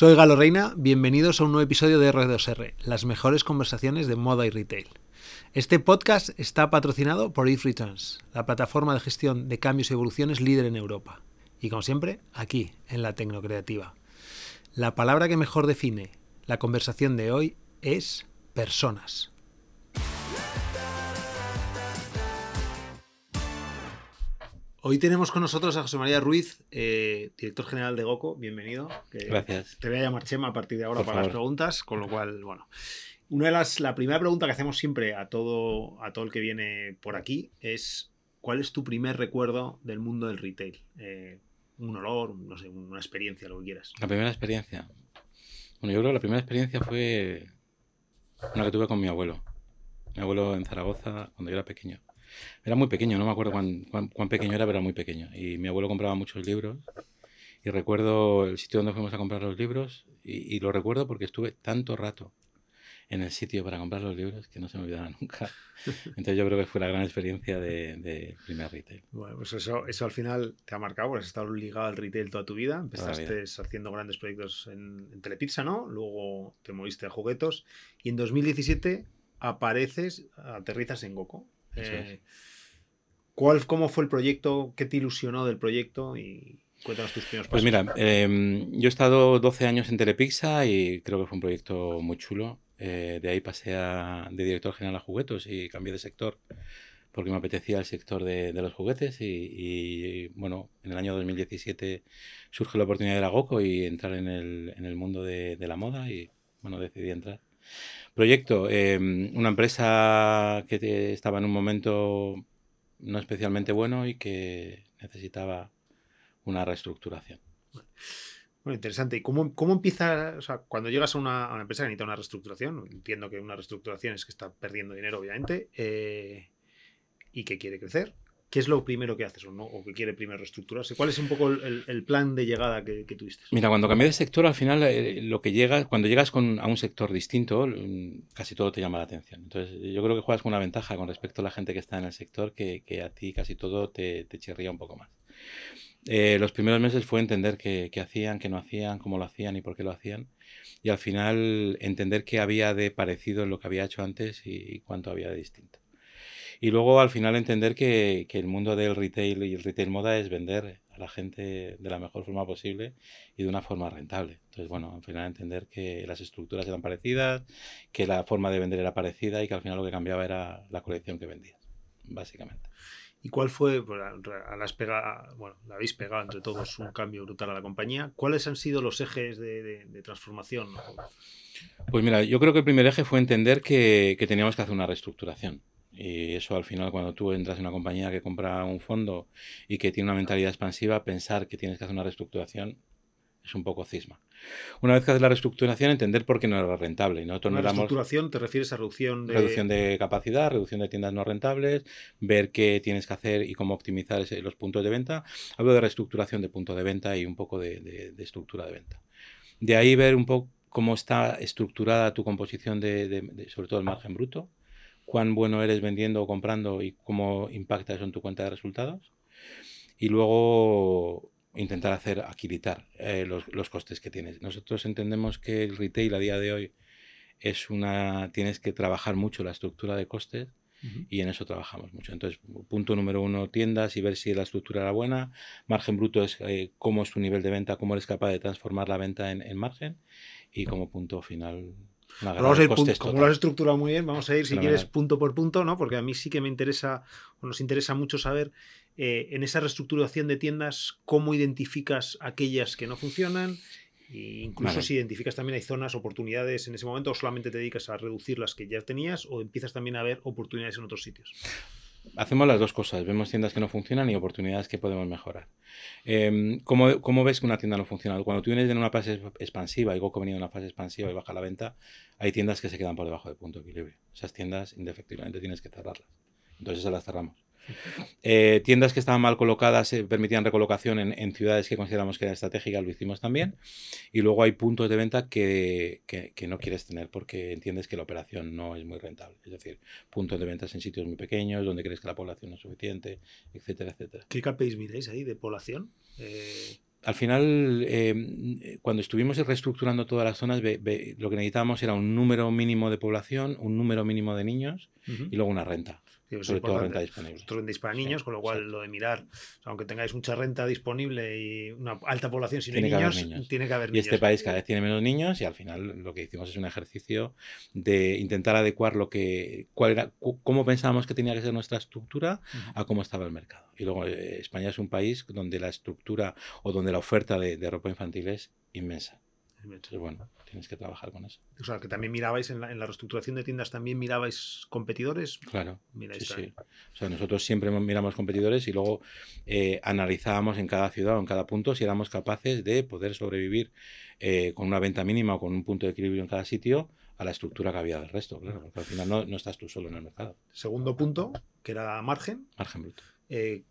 Soy Galo Reina, bienvenidos a un nuevo episodio de R2R, las mejores conversaciones de moda y retail. Este podcast está patrocinado por If Returns, la plataforma de gestión de cambios y evoluciones líder en Europa. Y como siempre, aquí, en la Tecnocreativa. La palabra que mejor define la conversación de hoy es personas. Hoy tenemos con nosotros a José María Ruiz, eh, director general de GOCO. Bienvenido. Gracias. Te voy a llamar Chema a partir de ahora para las preguntas, con lo cual, bueno. Una de las, la primera pregunta que hacemos siempre a todo, a todo el que viene por aquí es ¿cuál es tu primer recuerdo del mundo del retail? Eh, un olor, no sé, una experiencia, lo que quieras. La primera experiencia. Bueno, yo creo que la primera experiencia fue una que tuve con mi abuelo. Mi abuelo en Zaragoza cuando yo era pequeño. Era muy pequeño, no me acuerdo cuán, cuán, pequeño era, pero era muy pequeño. Y mi abuelo compraba muchos libros. Y recuerdo el sitio donde fuimos a comprar los libros. Y, y lo recuerdo porque estuve tanto rato en el sitio para comprar los libros que no se me olvidará nunca. Entonces yo creo que fue la gran experiencia de, de primer retail. Bueno, pues eso, eso al final te ha marcado, porque has estado ligado al retail toda tu vida. Empezaste haciendo grandes proyectos en, en, Telepizza, ¿no? Luego te moviste a juguetos y en 2017 apareces, aterrizas en Goku. Eh, ¿cuál, ¿Cómo fue el proyecto? ¿Qué te ilusionó del proyecto? Y cuéntanos tus primeros pues pasos. Pues mira, eh, yo he estado 12 años en Telepizza y creo que fue un proyecto muy chulo. Eh, de ahí pasé a, de director general a juguetos y cambié de sector porque me apetecía el sector de, los juguetes y, bueno, en el año 2017 surge la oportunidad de la GOCO y entrar en el, en el mundo de, de, la moda y bueno, decidí entrar. Proyecto, em, una empresa que estaba en un momento no especialmente bueno y que necesitaba una reestructuración. Bueno, interesante. ¿Y cómo, cómo empieza, o sea, cuando llegas a una, empresa que necesita una reestructuración, entiendo que una reestructuración es que está perdiendo dinero, obviamente, eh, y que quiere crecer, ¿qué es lo primero que haces o, no, o que quiere primero reestructurarse? ¿Cuál es un poco el, el plan de llegada que, que, tuviste? Mira, cuando cambié de sector, al final, eh, lo que llega, cuando llegas con, a un sector distinto, casi todo te llama la atención. Entonces, yo creo que juegas con una ventaja con respecto a la gente que está en el sector, que, que a ti casi todo te, te chirría un poco más. Eh, los primeros meses fue entender qué, hacían, qué no hacían, cómo lo hacían y por qué lo hacían. Y al final entender qué había de parecido en lo que había hecho antes y, cuánto había de distinto. Y luego al final entender que, que, el mundo del retail y el retail moda es vender a la gente de la mejor forma posible y de una forma rentable. Entonces, bueno, al final entender que las estructuras eran parecidas, que la forma de vender era parecida y que al final lo que cambiaba era la colección que vendías, básicamente. ¿Y cuál fue, pues, las pega, bueno, la habéis pegado entre todos un cambio brutal a la compañía? ¿Cuáles han sido los ejes de, de, transformación? Pues mira, yo creo que el primer eje fue entender que, que, teníamos que hacer una reestructuración. Y eso al final, cuando tú entras en una compañía que compra un fondo y que tiene una mentalidad expansiva, pensar que tienes que hacer una reestructuración es un poco cisma. Una vez que haces la reestructuración, entender por qué no era rentable. Nosotros ¿La reestructuración te refieres a reducción de... Reducción de capacidad, reducción de tiendas no rentables, ver qué tienes que hacer y cómo optimizar ese, los puntos de venta. Hablo de reestructuración de punto de venta y un poco de, de, de estructura de venta. De ahí ver un poco cómo está estructurada tu composición de, de, sobre todo el margen bruto, cuán bueno eres vendiendo o comprando y cómo impacta eso en tu cuenta de resultados. Y luego intentar hacer aquilitar eh, los, los, costes que tienes. Nosotros entendemos que el retail a día de hoy es una tienes que trabajar mucho la estructura de costes uh -huh. y en eso trabajamos mucho. Entonces, punto número uno, tiendas y ver si la estructura era buena. Margen bruto es eh, cómo es tu nivel de venta, cómo eres capaz de transformar la venta en, en margen y como punto final Vamos a ir como lo has estructurado muy bien, vamos a ir, si quieres, punto por punto, ¿no? Porque a mí sí que me interesa, o nos interesa mucho saber eh, en esa reestructuración de tiendas, cómo identificas aquellas que no funcionan, e incluso vale. si identificas también hay zonas, oportunidades en ese momento, o solamente te dedicas a reducir las que ya tenías, o empiezas también a ver oportunidades en otros sitios. Hacemos las dos cosas, vemos tiendas que no funcionan y oportunidades que podemos mejorar. Eh, ¿cómo, ¿cómo, ves que una tienda no funciona? Cuando tú vienes en una fase expansiva y Goku venido en una fase expansiva y baja la venta, hay tiendas que se quedan por debajo de punto de equilibrio. Esas tiendas indefectiblemente tienes que cerrarlas. Entonces esas las cerramos. Eh, tiendas que estaban mal colocadas eh, permitían recolocación en, en, ciudades que consideramos que eran estratégicas, lo hicimos también. Y luego hay puntos de venta que, que, que, no quieres tener porque entiendes que la operación no es muy rentable. Es decir, puntos de ventas en sitios muy pequeños, donde crees que la población no es suficiente, etcétera, etcétera. ¿Qué KPIs miráis ahí de población? Eh... al final, cuando estuvimos reestructurando todas las zonas, lo que necesitábamos era un número mínimo de población, un número mínimo de niños y luego una renta sobre todo renta disponible. renta para niños, con lo cual lo de mirar, aunque tengáis mucha renta disponible y una alta población sin niños, tiene que haber niños. Y este país cada vez tiene menos niños y al final lo que hicimos es un ejercicio de intentar adecuar lo que, cuál era, cómo pensábamos que tenía que ser nuestra estructura a cómo estaba el mercado. Y luego eh, España es un país donde la estructura o donde la oferta de ropa infantil es inmensa. Entonces, bueno, tienes que trabajar con eso. O sea, que también mirabais en la, en la reestructuración de tiendas, también mirabais competidores. Claro. sí, sí. O sea, nosotros siempre miramos competidores y luego eh, analizábamos en cada ciudad o en cada punto si éramos capaces de poder sobrevivir eh, con una venta mínima o con un punto de equilibrio en cada sitio a la estructura que había del resto, claro, porque al final no, no estás tú solo en el mercado. Segundo punto, que era margen. Margen bruto. Eh,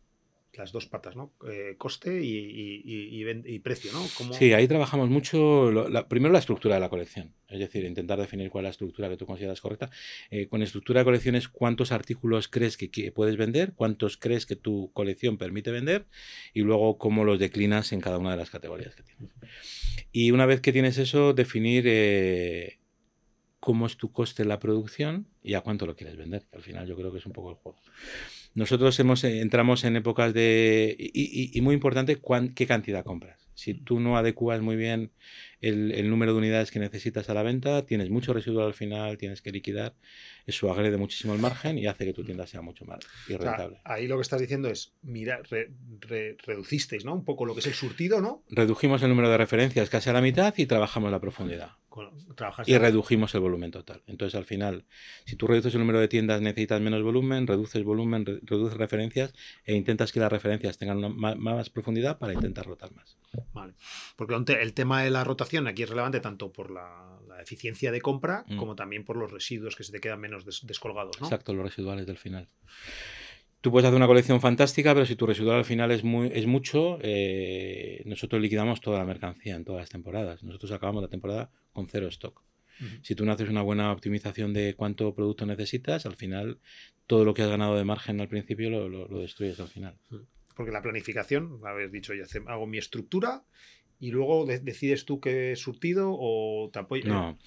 las dos patas, ¿no? Eh, coste y, precio, ¿no? Sí, ahí trabajamos mucho, primero la estructura de la colección, es decir, intentar definir cuál es la estructura que tú consideras correcta. Eh, con estructura de colecciones, cuántos artículos crees que, puedes vender, cuántos crees que tu colección permite vender y luego cómo los declinas en cada una de las categorías que tienes. Y una vez que tienes eso, definir... Eh, cómo es tu coste en la producción y a cuánto lo quieres vender, que al final yo creo que es un poco el juego. Nosotros hemos, eh, entramos en épocas de... Y, muy importante, qué cantidad compras. Si tú no adecuas muy bien el, número de unidades que necesitas a la venta, tienes mucho residuo al final, tienes que liquidar, eso agrede muchísimo el margen y hace que tu tienda sea mucho más rentable. ahí lo que estás diciendo es, mira, reducisteis ¿no? un poco lo que es el surtido, ¿no? Redujimos el número de referencias casi a la mitad y trabajamos la profundidad. y redujimos el volumen total. Entonces, al final, si tú reduces el número de tiendas, necesitas menos volumen, reduces volumen, reduces referencias e intentas que las referencias tengan más, profundidad para intentar rotar más. Vale. Porque el tema de la rotación aquí es relevante tanto por la, eficiencia de compra mm. como también por los residuos que se te quedan menos descolgados. Exacto, los residuales del final. Tú puedes hacer una colección fantástica, pero si tu residual al final es, muy, es mucho, eh, nosotros liquidamos toda la mercancía en todas las temporadas. Nosotros acabamos la temporada con cero stock. Si tú no haces una buena optimización de cuánto producto necesitas, al final todo lo que has ganado de margen al principio lo, lo destruyes al final. Porque la planificación, habéis dicho, ya hago mi estructura y luego decides tú qué surtido o te apoyas. No.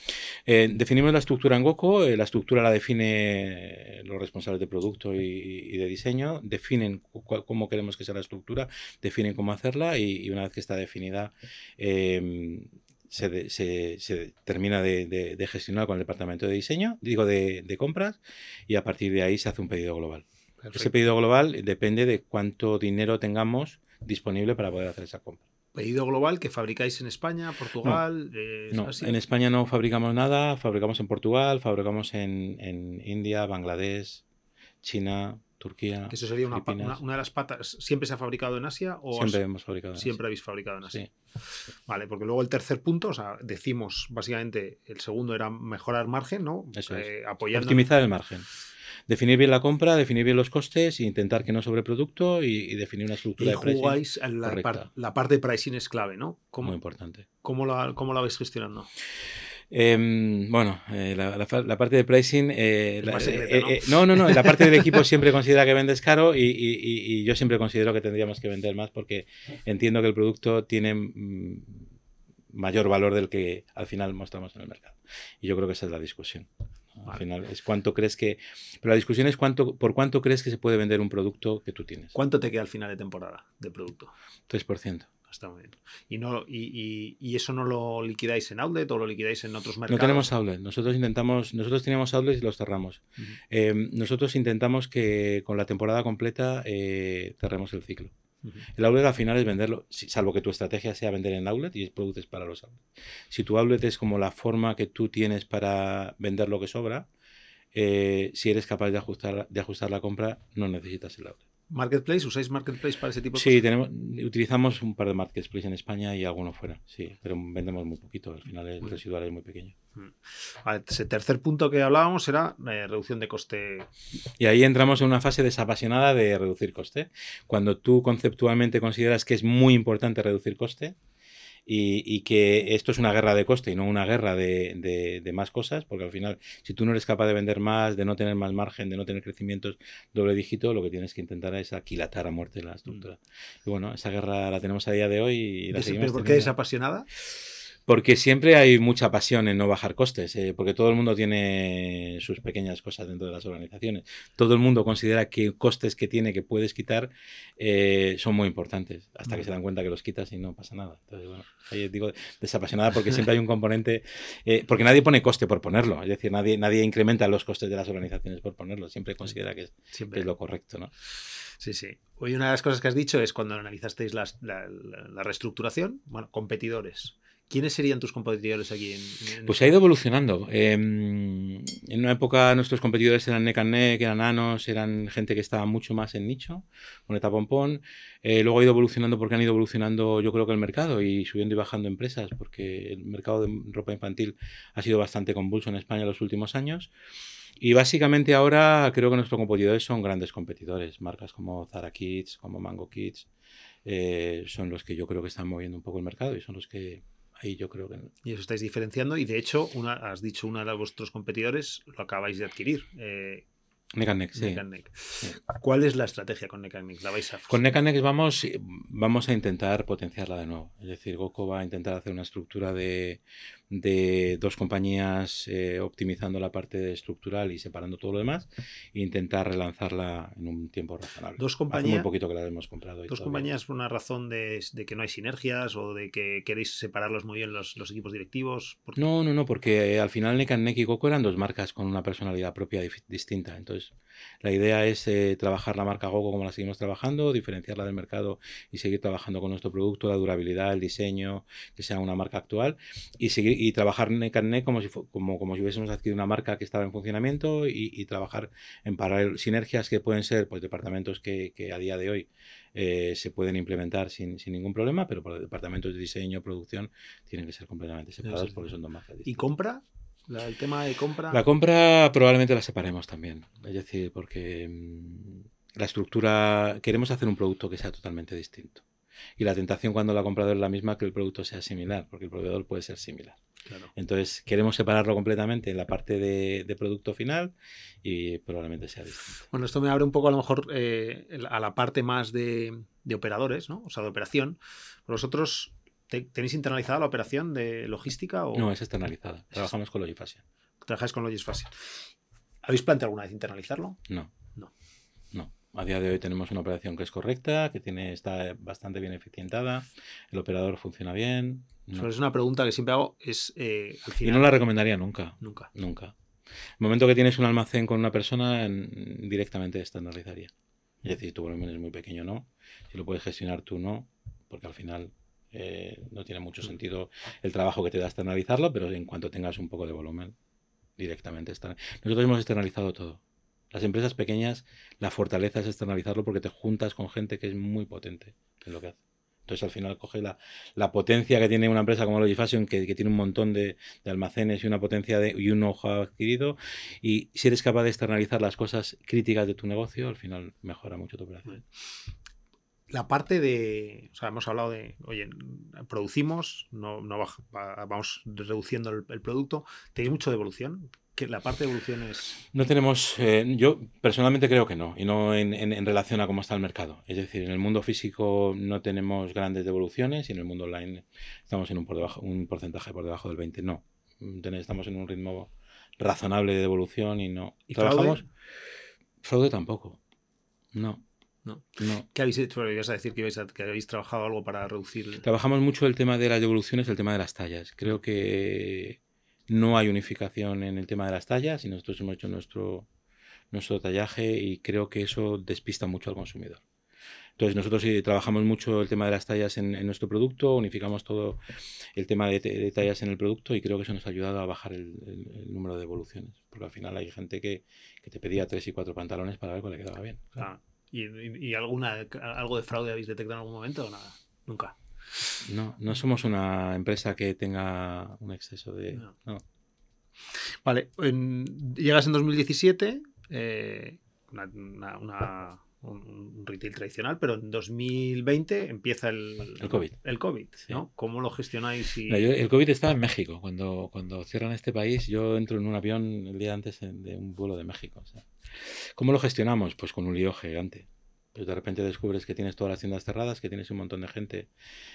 Eh, definimos la estructura en Goco, eh, la estructura la define los responsables de producto y, de diseño, definen cómo queremos que sea la estructura, definen cómo hacerla y, una vez que está definida em, se, se, termina de, gestionar con el departamento de diseño, digo de, compras, y a partir de ahí se hace un pedido global. Ese pedido global depende de cuánto dinero tengamos disponible para poder hacer esa compra pedido global que fabricáis en España, Portugal. No, en España no fabricamos nada, fabricamos en Portugal, fabricamos en, India, Bangladesh, China, Turquía. eso sería una, de las patas. ¿Siempre se ha fabricado en Asia? O siempre hemos fabricado en Siempre habéis fabricado en Asia. Vale, porque luego el tercer punto, o sea, decimos básicamente, el segundo era mejorar margen, ¿no? Eso es. Eh, Optimizar el margen definir bien la compra, definir bien los costes, intentar que no sobreproducto y, y definir una estructura y de pricing. jugáis la, la, parte de pricing es clave, ¿no? Muy importante. ¿Cómo la, cómo la vais gestionando? Em, bueno, eh, la, parte de pricing. Eh, eh, ¿no? ¿no? no, La parte del equipo siempre considera que vendes caro y, yo siempre considero que tendríamos que vender más porque entiendo que el producto tiene mm, mayor valor del que al final mostramos en el mercado. Y yo creo que esa es la discusión. Al final es cuánto crees que... Pero la discusión es cuánto, por cuánto crees que se puede vender un producto que tú tienes. ¿Cuánto te queda al final de temporada de producto? 3%. Está muy bien. ¿Y, no, y, y, eso no lo liquidáis en outlet o lo liquidáis en otros mercados? No tenemos outlet. Nosotros intentamos, nosotros teníamos outlet y los cerramos. Em, nosotros intentamos que con la temporada completa eh, cerremos el ciclo. El outlet al final es venderlo, salvo que tu estrategia sea vender en outlet y produces para los outlets. Si tu outlet es como la forma que tú tienes para vender lo que sobra, eh, si eres capaz de ajustar, de ajustar la compra, no necesitas el outlet. ¿Marketplace? ¿Usáis Marketplace para ese tipo de cosas? Sí, tenemos, utilizamos un par de Marketplace en España y alguno fuera, sí, pero vendemos muy poquito, al final el residual es muy pequeño. Vale, ese tercer punto que hablábamos era eh, reducción de coste. Y ahí entramos en una fase desapasionada de reducir coste. Cuando tú conceptualmente consideras que es muy importante reducir coste, y, que esto es una guerra de coste y no una guerra de, más cosas, porque al final, si tú no eres capaz de vender más, de no tener más margen, de no tener crecimientos doble dígito, lo que tienes que intentar es aquilatar a muerte la estructura. Y bueno, esa guerra la tenemos a día de hoy y la seguimos ¿Por qué es apasionada? Porque siempre hay mucha pasión en no bajar costes, eh, porque todo el mundo tiene sus pequeñas cosas dentro de las organizaciones. Todo el mundo considera que costes que tiene que puedes quitar eh, son muy importantes, hasta que se dan cuenta que los quitas y no pasa nada. Entonces, bueno, ahí digo desapasionada porque siempre hay un componente, eh, porque nadie pone coste por ponerlo, es decir, nadie, nadie incrementa los costes de las organizaciones por ponerlo, siempre considera que es, siempre. es lo correcto, ¿no? Sí, sí. Hoy una de las cosas que has dicho es cuando analizasteis la, la reestructuración, bueno, competidores. ¿Quiénes serían tus competidores aquí? En, pues ha ido evolucionando. Em, en una época nuestros competidores eran Neck and Neck, eran Nanos, eran gente que estaba mucho más en nicho, con Pompón. Eh, luego ha ido evolucionando porque han ido evolucionando yo creo que el mercado y subiendo y bajando empresas, porque el mercado de ropa infantil ha sido bastante convulso en España en los últimos años. Y básicamente ahora creo que nuestros competidores son grandes competidores, marcas como Zara Kids, como Mango Kids, eh, son los que yo creo que están moviendo un poco el mercado y son los que y yo creo que... Y eso estáis diferenciando y de hecho, una, has dicho una de vuestros competidores lo acabáis de adquirir. Eh, sí. ¿Cuál es la estrategia con Neck ¿La vais a... Con Neck vamos, vamos a intentar potenciarla de nuevo. Es decir, Goku va a intentar hacer una estructura de, de dos compañías eh, optimizando la parte estructural y separando todo lo demás e intentar relanzarla en un tiempo razonable. Dos compañías. muy poquito que la hemos comprado. dos compañías por una razón de, que no hay sinergias o de que queréis separarlos muy bien los, equipos directivos. No, no, no, porque al final Neck y Coco eran dos marcas con una personalidad propia distinta. Entonces, la idea es eh, trabajar la marca Gogo como la seguimos trabajando, diferenciarla del mercado y seguir trabajando con nuestro producto, la durabilidad, el diseño, que sea una marca actual y seguir y trabajar and como si, como, como si hubiésemos adquirido una marca que estaba en funcionamiento y, trabajar en paralelo sinergias que pueden ser pues departamentos que, a día de hoy eh, se pueden implementar sin, ningún problema, pero para departamentos de diseño, producción, tienen que ser completamente separados porque son dos marcas. ¿Y compra? El tema de compra. La compra probablemente la separemos también. Es decir, porque mm, la estructura. Queremos hacer un producto que sea totalmente distinto. Y la tentación cuando la comprador es la misma que el producto sea similar, porque el proveedor puede ser similar. Entonces, queremos separarlo completamente en la parte de, producto final y probablemente sea distinto. Bueno, esto me abre un poco a lo mejor eh, a la parte más de, operadores, ¿no? O sea, de operación. ¿Vosotros tenéis internalizada la operación de logística? O... No, es externalizada. Trabajamos con Logifasia. Trabajáis con Logifasia. ¿Habéis planteado alguna vez internalizarlo? No. A día de hoy tenemos una operación que es correcta, que tiene, está bastante bien eficientada, el operador funciona bien. Es una pregunta que siempre hago, es eh, Y no la recomendaría nunca. Nunca. Nunca. El momento que tienes un almacén con una persona, directamente estandarizaría. Es decir, tu volumen es muy pequeño, no. Si lo puedes gestionar tú, no, porque al final eh, no tiene mucho sentido el trabajo que te da externalizarlo, pero en cuanto tengas un poco de volumen, directamente está. Nosotros hemos externalizado todo. Las empresas pequeñas, la fortaleza es externalizarlo porque te juntas con gente que es muy potente en lo que hace. Entonces al final coge la, la potencia que tiene una empresa como Logifashion, que, que tiene un montón de, almacenes y una potencia de, y un know-how adquirido, y si eres capaz de externalizar las cosas críticas de tu negocio, al final mejora mucho tu operación. La parte de, o sea, hemos hablado de, oye, producimos, no, no vamos reduciendo el, el producto, ¿tenéis mucho de evolución? que la parte de evolución es... No tenemos, eh, yo personalmente creo que no, y no en, en, relación a cómo está el mercado. Es decir, en el mundo físico no tenemos grandes devoluciones y en el mundo online estamos en un, por debajo, un porcentaje por debajo del 20. No, estamos en un ritmo razonable de devolución y no. ¿Y trabajamos? Fraude? tampoco. No. No. no. ¿Qué habéis hecho? Ibas a decir que habéis, que habéis trabajado algo para reducir. Trabajamos mucho el tema de las devoluciones, el tema de las tallas. Creo que no hay unificación en el tema de las tallas y nosotros hemos hecho nuestro, nuestro tallaje y creo que eso despista mucho al consumidor. Entonces nosotros sí trabajamos mucho el tema de las tallas en, nuestro producto, unificamos todo el tema de, tallas en el producto y creo que eso nos ha ayudado a bajar el, número de devoluciones. Porque al final hay gente que, te pedía tres y cuatro pantalones para ver cuál le quedaba bien. Ah, ¿Y, alguna, algo de fraude habéis detectado en algún momento o nada? Nunca. No, no somos una empresa que tenga un exceso de... No. Vale, llegas en 2017, eh, una, un, retail tradicional, pero en 2020 empieza el, el COVID. El COVID ¿no? ¿Cómo lo gestionáis? el COVID estaba en México. Cuando, cuando cierran este país, yo entro en un avión el día antes de un vuelo de México. ¿Cómo lo gestionamos? Pues con un lío gigante. Pues de repente descubres que tienes todas las tiendas cerradas, que tienes un montón de gente,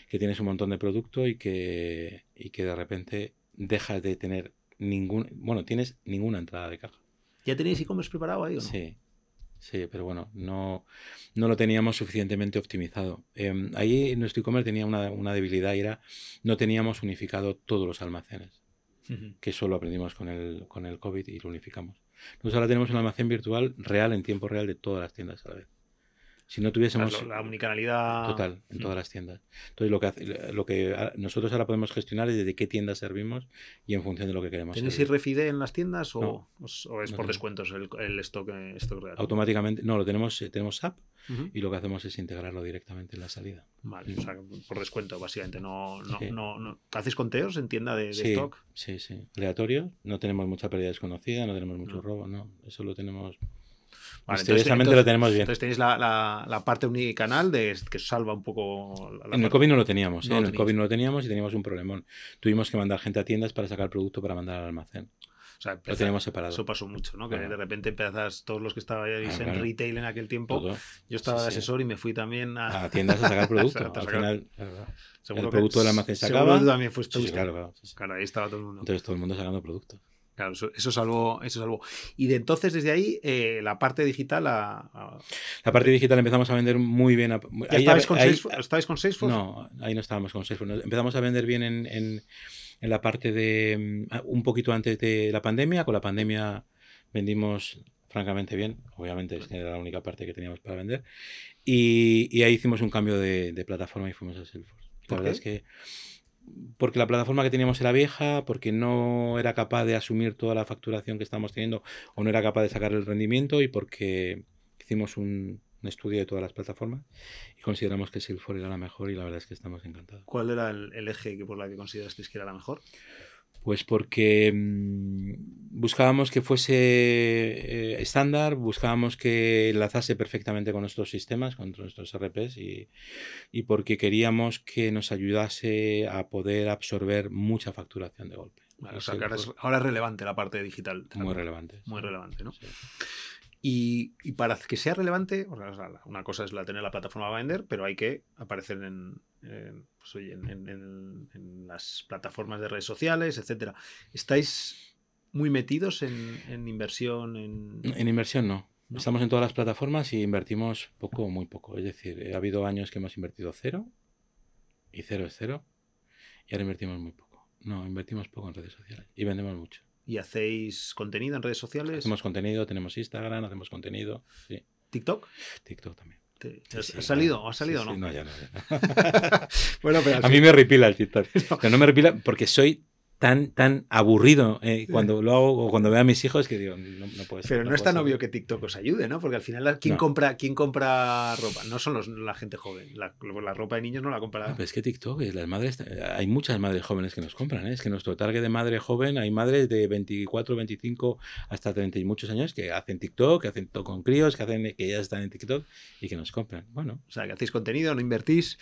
que tienes un montón de producto y que, y que de repente dejas de tener ningún, bueno, tienes ninguna entrada de caja. ¿Ya tenéis e-commerce preparado ahí o no? Sí, sí, pero bueno, no, no lo teníamos suficientemente optimizado. Eh, ahí nuestro e-commerce tenía una, una, debilidad y era no teníamos unificado todos los almacenes, que eso lo aprendimos con el, con el COVID y lo unificamos. Nosotros ahora tenemos un almacén virtual real en tiempo real de todas las tiendas a la vez si no tuviésemos la omnicanalidad total en todas las tiendas. Entonces lo que lo que nosotros ahora podemos gestionar es desde qué tiendas servimos y en función de lo que queremos. ¿Tenéis RFID en las tiendas o, es por descuentos el, el stock, stock, real? Automáticamente, no, lo tenemos eh, tenemos SAP y lo que hacemos es integrarlo directamente en la salida. Vale, o sea, por descuento básicamente, no, no, no, ¿hacéis conteos en tienda de, stock? Sí, sí, aleatorio, no tenemos mucha pérdida desconocida, no tenemos mucho robo, no, eso lo tenemos Vale, entonces, lo tenemos bien. Entonces tenéis la, la, la parte unicanal de, que salva un poco. La en el COVID no lo teníamos. ¿eh? en el COVID no lo teníamos y teníamos un problemón. Tuvimos que mandar gente a tiendas para sacar producto para mandar al almacén. O sea, lo teníamos separado. Eso pasó mucho, ¿no? Que de repente empezas, todos los que estabais en retail en aquel tiempo, yo estaba de asesor y me fui también a, a tiendas a sacar producto. Al final, el producto del almacén se acaba. también fuiste claro, claro, claro, ahí estaba todo el mundo. Entonces todo el mundo sacando producto. Claro, eso, es algo, eso es algo. Y de entonces, desde ahí, eh, la parte digital. La, la parte digital empezamos a vender muy bien. estabais, con Salesforce, No, ahí no estábamos con Salesforce. Empezamos a vender bien en, en, en, la parte de. Mm, un poquito antes de la pandemia. Con la pandemia vendimos francamente bien. Obviamente, era la única parte que teníamos para vender. Y, y ahí hicimos un cambio de, de plataforma y fuimos a Salesforce. La verdad es que porque la plataforma que teníamos era vieja, porque no era capaz de asumir toda la facturación que estábamos teniendo o no era capaz de sacar el rendimiento y porque hicimos un, estudio de todas las plataformas y consideramos que Salesforce era la mejor y la verdad es que estamos encantados. ¿Cuál era el, eje que por la que considerasteis que era la mejor? Pues porque mm, buscábamos que fuese eh, estándar, buscábamos que enlazase perfectamente con nuestros sistemas, con nuestros RPs y, y, porque queríamos que nos ayudase a poder absorber mucha facturación de golpe. o sea, que ahora, es, relevante la parte digital. Muy relevante. Muy relevante, ¿no? Y, para que sea relevante, una cosa es la tener la plataforma a vender, pero hay que aparecer en, pues, en, las plataformas de redes sociales, etcétera. ¿Estáis muy metidos en, inversión? En... inversión no. Estamos en todas las plataformas y invertimos poco o muy poco. Es decir, ha habido años que hemos invertido cero y cero es cero y ahora invertimos muy poco. No, invertimos poco en redes sociales y vendemos mucho. ¿Y hacéis contenido en redes sociales? Hacemos contenido, tenemos Instagram, hacemos contenido. Sí. ¿TikTok? TikTok también. ¿Ha salido o ha salido o no? no, ya no. bueno, pero a mí me repila el TikTok. Pero no me repila porque soy tan, tan aburrido eh, cuando lo hago o cuando veo a mis hijos que digo, no, no puede ser. Pero no, es tan obvio que TikTok os ayude, ¿no? Porque al final, ¿quién, compra, ¿quién compra ropa? No son los, la gente joven. La, la, ropa de niños no la compra. es que TikTok, las madres, hay muchas madres jóvenes que nos compran. ¿eh? Es que nuestro target de madre joven, hay madres de 24, 25 hasta 30 y muchos años que hacen TikTok, que hacen todo con críos, que, hacen, que ya están en TikTok y que nos compran. Bueno. O sea, que hacéis contenido, no invertís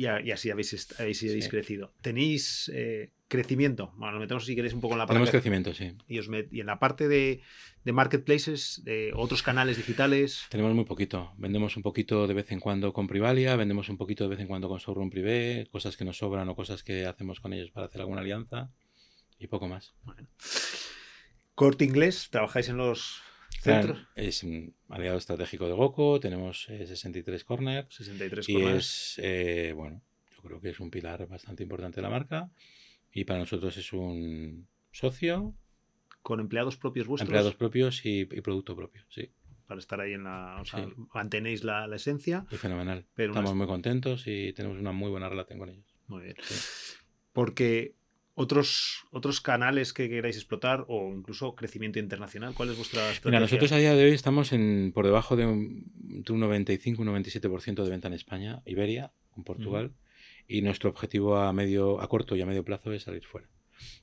y, así habéis, habéis, crecido. ¿Tenéis eh, crecimiento? Bueno, nos metemos si queréis un poco en la parte. Tenemos crecimiento, sí. Y, y en la parte de, de marketplaces, de otros canales digitales. Tenemos muy poquito. Vendemos un poquito de vez en cuando con Privalia, vendemos un poquito de vez en cuando con Showroom Privé, cosas que nos sobran o cosas que hacemos con ellos para hacer alguna alianza y poco más. Corte inglés, trabajáis en los es un aliado estratégico de Goku, tenemos 63 corners. 63 y es, eh, bueno, yo creo que es un pilar bastante importante de la marca. Y para nosotros es un socio. ¿Con empleados propios vuestros? Empleados propios y, producto propio, sí. Para estar ahí en la. O sea, mantenéis la, esencia. Y fenomenal. Estamos muy contentos y tenemos una muy buena relación con ellos. Muy bien. Porque otros, otros canales que queráis explotar o incluso crecimiento internacional? ¿Cuál es vuestra estrategia? Mira, nosotros a día de hoy estamos en, por debajo de un, de un 95-97% de venta en España, Iberia, en Portugal, y nuestro objetivo a, medio, a corto y a medio plazo es salir fuera.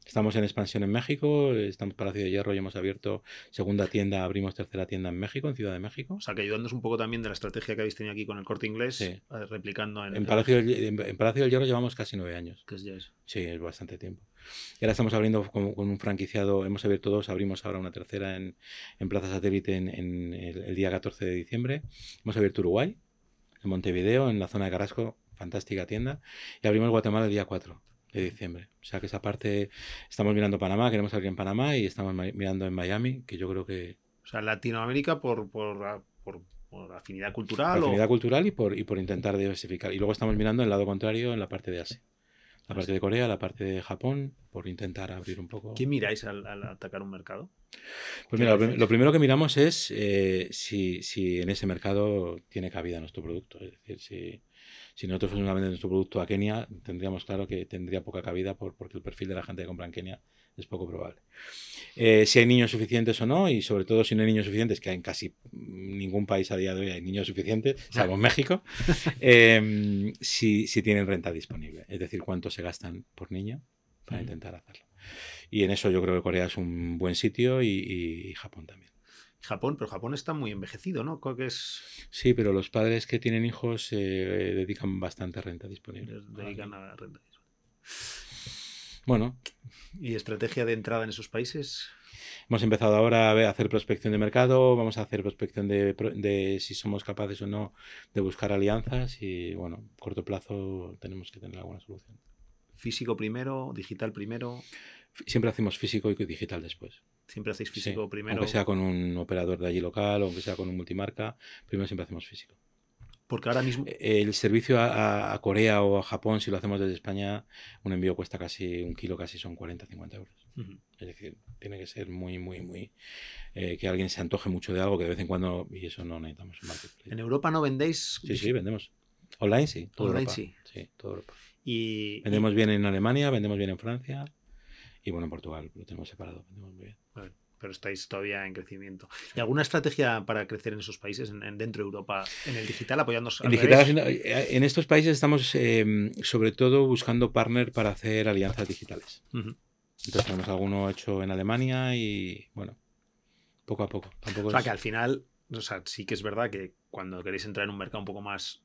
Estamos en expansión en México, estamos en Palacio de Hierro y hemos abierto segunda tienda, abrimos tercera tienda en México, en Ciudad de México. O sea, que ayudándonos un poco también de la estrategia que habéis tenido aquí con el corte inglés, eh, replicando en... En Palacio, del, en Palacio del Hierro llevamos casi nueve años. ¿Qué es ya eso? Sí, es bastante tiempo. Y ahora estamos abriendo con, un franquiciado, hemos abierto dos, abrimos ahora una tercera en, en Plaza Satélite en, el, día 14 de diciembre. Hemos abierto Uruguay, en Montevideo, en la zona de Carrasco, fantástica tienda. Y abrimos Guatemala el día 4 de diciembre. O sea que esa parte, estamos mirando Panamá, queremos abrir en Panamá y estamos mirando en Miami, que yo creo que... O sea, Latinoamérica por, por, por, afinidad cultural. afinidad cultural y por, y por intentar diversificar. Y luego estamos mirando el lado contrario en la parte de Asia. La parte de Corea, la parte de Japón, por intentar abrir un poco. ¿Qué miráis al, atacar un mercado? Pues mira, lo, primero que miramos es eh, si, si, en ese mercado tiene cabida nuestro producto. Es decir, si, si nosotros fuésemos a vender nuestro producto a Kenia, tendríamos claro que tendría poca cabida por, porque el perfil de la gente que compra en Kenia es poco probable. Eh, si hay niños suficientes o no, y sobre todo si no hay niños suficientes, que en casi ningún país a día de hoy hay niños suficientes, salvo en México, em, si, tienen renta disponible, es decir, cuánto se gastan por niño para intentar hacerlo. Y en eso yo creo que Corea es un buen sitio y Japón también. Japón, pero Japón está muy envejecido, ¿no? Creo que es... Sí, pero los padres que tienen hijos eh, dedican bastante renta disponible. dedican a renta disponible. Bueno. ¿Y estrategia de entrada en esos países? Hemos empezado ahora a hacer prospección de mercado, vamos a hacer prospección de, de, si somos capaces o no de buscar alianzas y, bueno, corto plazo tenemos que tener alguna solución. ¿Físico primero, digital primero? Siempre hacemos físico y digital después. Siempre hacéis físico primero. Aunque sea con un operador de allí local, o aunque sea con un multimarca, primero siempre hacemos físico. Porque ahora mismo. El servicio a, Corea o a Japón, si lo hacemos desde España, un envío cuesta casi un kilo, casi son 40, 50 euros. Es decir, tiene que ser muy, muy, muy. Eh, que alguien se antoje mucho de algo que de vez en cuando. Y eso no necesitamos un marketplace. ¿En Europa no vendéis? Sí, sí, vendemos. Online sí. Online sí. Sí, toda Europa. Y, vendemos bien en Alemania, vendemos bien en Francia. Y bueno, en Portugal lo tenemos separado, vendemos muy bien. pero estáis todavía en crecimiento. ¿Y alguna estrategia para crecer en esos países, en, dentro de Europa, en el digital, apoyándonos? En, digital, eh, en estos países estamos em, sobre todo buscando partner para hacer alianzas digitales. Entonces tenemos alguno hecho en Alemania y bueno, poco a poco. o sea, que al final, o sea, sí que es verdad que cuando queréis entrar en un mercado un poco más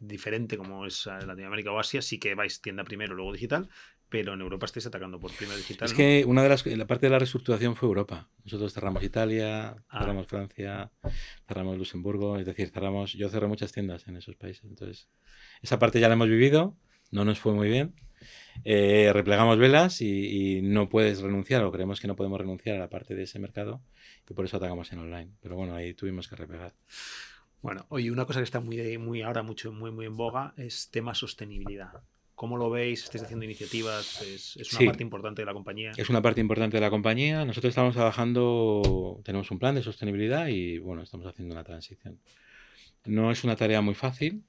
diferente como es eh, Latinoamérica o Asia, sí que vais tienda primero, luego digital, pero en Europa estáis atacando por primero digital. Es que una de las la parte de la reestructuración fue Europa. Nosotros cerramos Italia, ah. cerramos Francia, cerramos Luxemburgo, es decir, cerramos, yo cerré muchas tiendas en esos países. Entonces, esa parte ya la hemos vivido, no nos fue muy bien. Eh, replegamos velas y, no puedes renunciar, o creemos que no podemos renunciar a la parte de ese mercado, y por eso atacamos en online. Pero bueno, ahí tuvimos que replegar. Bueno, oye, una cosa que está muy, muy ahora mucho, muy, muy en boga es tema sostenibilidad. ¿Cómo lo veis? ¿Estáis haciendo iniciativas? ¿Es, una parte importante de la compañía? Es una parte importante de la compañía. Nosotros estamos trabajando, tenemos un plan de sostenibilidad y bueno, estamos haciendo una transición. No es una tarea muy fácil,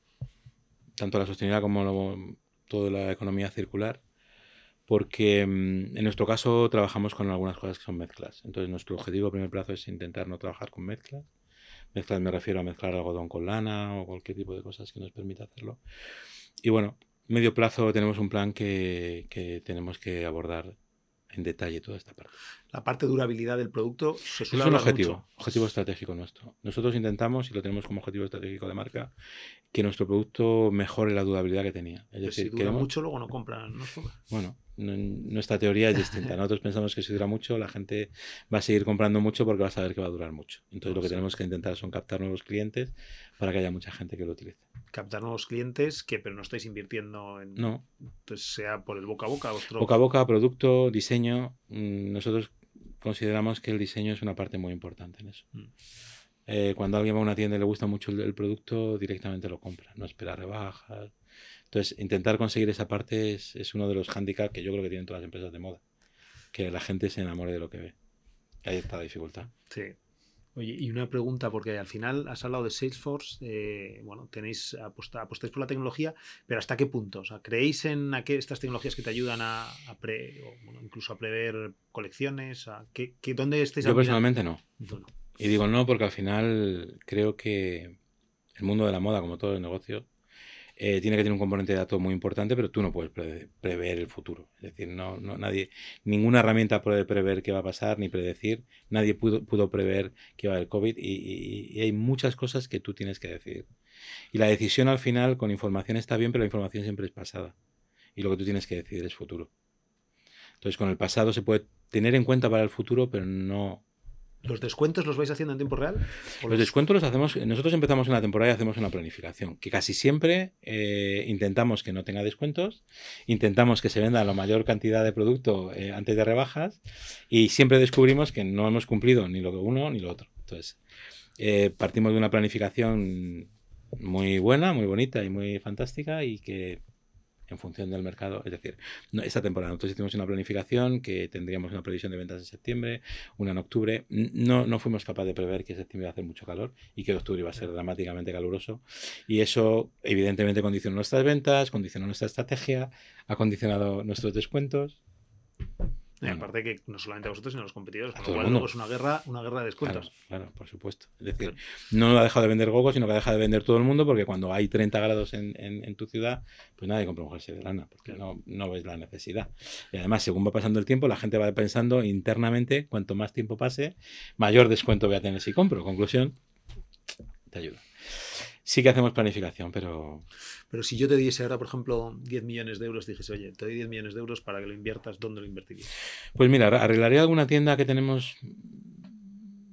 tanto la sostenibilidad como toda la economía circular, porque mm, en nuestro caso trabajamos con algunas cosas que son mezclas. Entonces nuestro objetivo a primer plazo es intentar no trabajar con mezclas. Mezclas me refiero a mezclar algodón con lana o cualquier tipo de cosas que nos permita hacerlo. Y bueno, medio plazo tenemos un plan que, que, tenemos que abordar en detalle toda esta parte. La parte de durabilidad del producto se suele es un objetivo, objetivo estratégico nuestro. Nosotros intentamos, y lo tenemos como objetivo estratégico de marca, que nuestro producto mejore la durabilidad que tenía. Es decir, si dura mucho, luego no compran. ¿no? Bueno, nuestra teoría es distinta. Nosotros pensamos que si dura mucho, la gente va a seguir comprando mucho porque va a saber que va a durar mucho. Entonces lo que tenemos que intentar son captar nuevos clientes para que haya mucha gente que lo utilice. Captar nuevos clientes que pero no estáis invirtiendo en... No. Pues sea por el boca a boca. Boca a boca, producto, diseño. Mm, nosotros consideramos que el diseño es una parte muy importante en eso. Mm. Eh, cuando alguien va a una tienda y le gusta mucho el, producto, directamente lo compra, no espera rebajas. Entonces, intentar conseguir esa parte es, uno de los hándicaps que yo creo que tienen todas las empresas de moda. Que la gente se enamore de lo que ve. Ahí está la dificultad. Sí. Oye, y una pregunta, porque al final has hablado de Salesforce, eh, bueno, tenéis apostáis por la tecnología, pero ¿hasta qué punto? O sea, ¿creéis en estas tecnologías que te ayudan a, pre, incluso a prever colecciones? A, ¿qué, dónde estáis? Yo personalmente no. Y digo no porque al final creo que el mundo de la moda, como todo el negocio, eh, tiene que tener un componente de datos muy importante, pero tú no puedes prever el futuro. Es decir, no, no, nadie, ninguna herramienta puede prever qué va a pasar ni predecir. Nadie pudo, pudo prever qué va a haber COVID y, y, hay muchas cosas que tú tienes que decidir. Y la decisión al final con información está bien, pero la información siempre es pasada. Y lo que tú tienes que decidir es futuro. Entonces, con el pasado se puede tener en cuenta para el futuro, pero no, ¿Los descuentos los vais haciendo en tiempo real? Los, descuentos los hacemos, nosotros empezamos una temporada y hacemos una planificación, que casi siempre eh, intentamos que no tenga descuentos, intentamos que se venda la mayor cantidad de producto eh, antes de rebajas y siempre descubrimos que no hemos cumplido ni lo uno ni lo otro. Entonces, eh, partimos de una planificación muy buena, muy bonita y muy fantástica y que en función del mercado. Es decir, esta temporada nosotros hicimos una planificación que tendríamos una previsión de ventas en septiembre, una en octubre. No, no fuimos capaces de prever que septiembre iba a hacer mucho calor y que octubre iba a ser dramáticamente caluroso. Y eso, evidentemente, condicionó nuestras ventas, condicionó nuestra estrategia, ha condicionado nuestros descuentos. Y aparte que no solamente a vosotros, sino a los competidores, con lo cual es una guerra, una guerra de descuentos. Claro, por supuesto. Es decir, no ha dejado de vender Gogo, sino que ha dejado de vender todo el mundo, porque cuando hay 30 grados en, en, tu ciudad, pues nadie compra un jersey de lana, porque no, no ves la necesidad. Y además, según va pasando el tiempo, la gente va pensando internamente, cuanto más tiempo pase, mayor descuento voy a tener si compro. Conclusión, te ayuda. Sí que hacemos planificación, pero... Pero si yo te diese ahora, por ejemplo, 10 millones de euros, dijese, oye, te doy 10 millones de euros para que lo inviertas, ¿dónde lo invertirías? Pues mira, arreglaría alguna tienda que tenemos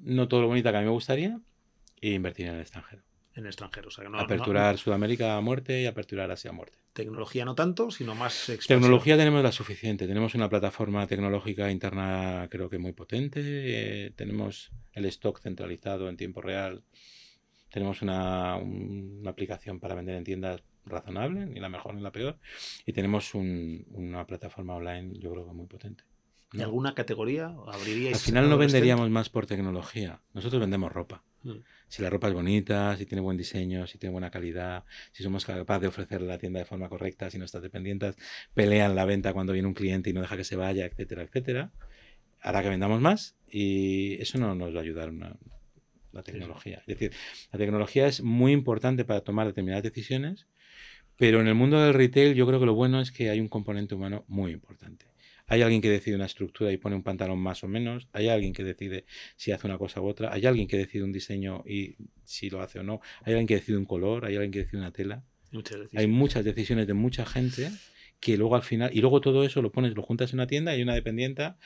no todo lo bonita que a mí me gustaría e invertiría en el extranjero. En el extranjero, o sea que no... Aperturar Sudamérica a muerte y aperturar Asia a muerte. Tecnología no tanto, sino más expansión. Tecnología tenemos la suficiente. Tenemos una plataforma tecnológica interna creo que muy potente. Eh, tenemos el stock centralizado en tiempo real tenemos una, aplicación para vender en tiendas razonable, ni la mejor ni la peor. Y tenemos una plataforma online, yo creo que muy potente. ¿En alguna categoría abriríais? Al final no venderíamos más por tecnología. Nosotros vendemos ropa. Mm. Si la ropa es bonita, si tiene buen diseño, si tiene buena calidad, si somos capaces de ofrecerle la tienda de forma correcta, si nuestras dependientes pelean la venta cuando viene un cliente y no deja que se vaya, etcétera, etcétera, hará que vendamos más y eso no nos va a ayudar una, la tecnología. Es decir, la tecnología es muy importante para tomar determinadas decisiones, pero en el mundo del retail yo creo que lo bueno es que hay un componente humano muy importante. Hay alguien que decide una estructura y pone un pantalón más o menos, hay alguien que decide si hace una cosa u otra, hay alguien que decide un diseño y si lo hace o no, hay alguien que decide un color, hay alguien que decide una tela. hay muchas decisiones de mucha gente que luego al final, y luego todo eso lo pones, lo juntas en una tienda y hay una dependienta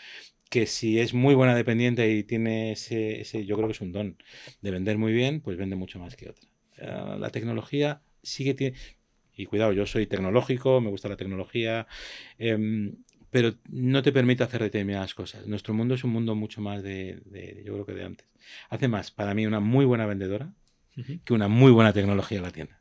que si es muy buena dependiente y tiene ese, ese, yo creo que es un don de vender muy bien, pues vende mucho más que otra. Eh, la tecnología sigue tiene, y cuidado, yo soy tecnológico, me gusta la tecnología, em, pero no te permite hacer determinadas cosas. Nuestro mundo es un mundo mucho más de, de yo creo que de antes. Hace más, para mí, una muy buena vendedora que una muy buena tecnología en la tienda.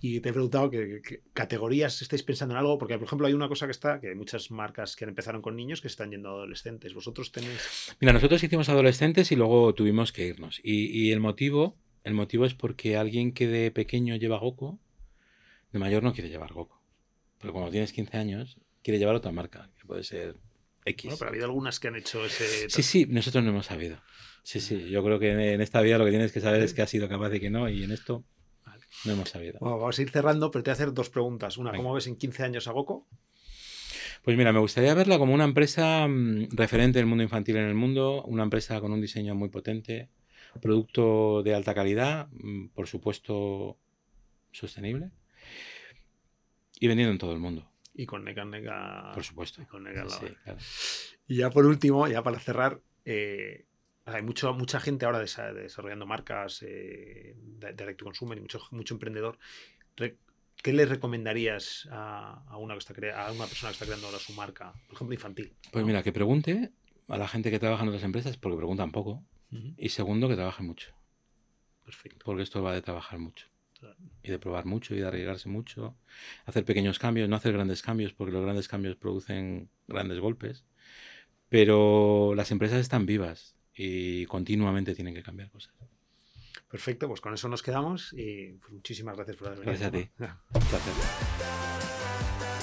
Y te he preguntado qué categorías estáis pensando en algo, porque por ejemplo hay una cosa que está, que hay muchas marcas que empezaron con niños que están yendo a adolescentes. ¿Vosotros tenéis...? Mira, nosotros hicimos adolescentes y luego tuvimos que irnos. Y, el motivo el motivo es porque alguien que de pequeño lleva Goku, de mayor no quiere llevar Goku. Porque cuando tienes 15 años, quiere llevar otra marca, que puede ser X. Bueno, pero ha habido algunas que han hecho ese... Sí, sí, nosotros no hemos sabido. Sí, sí, yo creo que en esta vida lo que tienes que saber es que ha sido capaz y que no, y en esto no hemos sabido. vamos a ir cerrando, pero te voy a hacer dos preguntas. Una, ¿cómo ves en 15 años a Goco? Pues mira, me gustaría verla como una empresa mm, referente del mundo infantil en el mundo, una empresa con un diseño muy potente, producto de alta calidad, mm, por supuesto sostenible, y vendiendo en todo el mundo. Y con Nega Nega. Por supuesto. Y, y ya por último, ya para cerrar, eh, hay mucho, mucha gente ahora desarrollando marcas eh, de direct to consumer y mucho, mucho emprendedor. ¿Qué le recomendarías a, una que está a una persona que está creando ahora su marca, por ejemplo, infantil? Pues mira, que pregunte a la gente que trabaja en otras empresas, porque preguntan poco. Y segundo, que trabaje mucho. Perfecto. Porque esto va de trabajar mucho. Y de probar mucho y de arriesgarse mucho. Hacer pequeños cambios, no hacer grandes cambios, porque los grandes cambios producen grandes golpes. Pero las empresas están vivas y continuamente tienen que cambiar cosas. Perfecto, pues con eso nos quedamos y muchísimas gracias por haber venido. Gracias a ti. Gracias.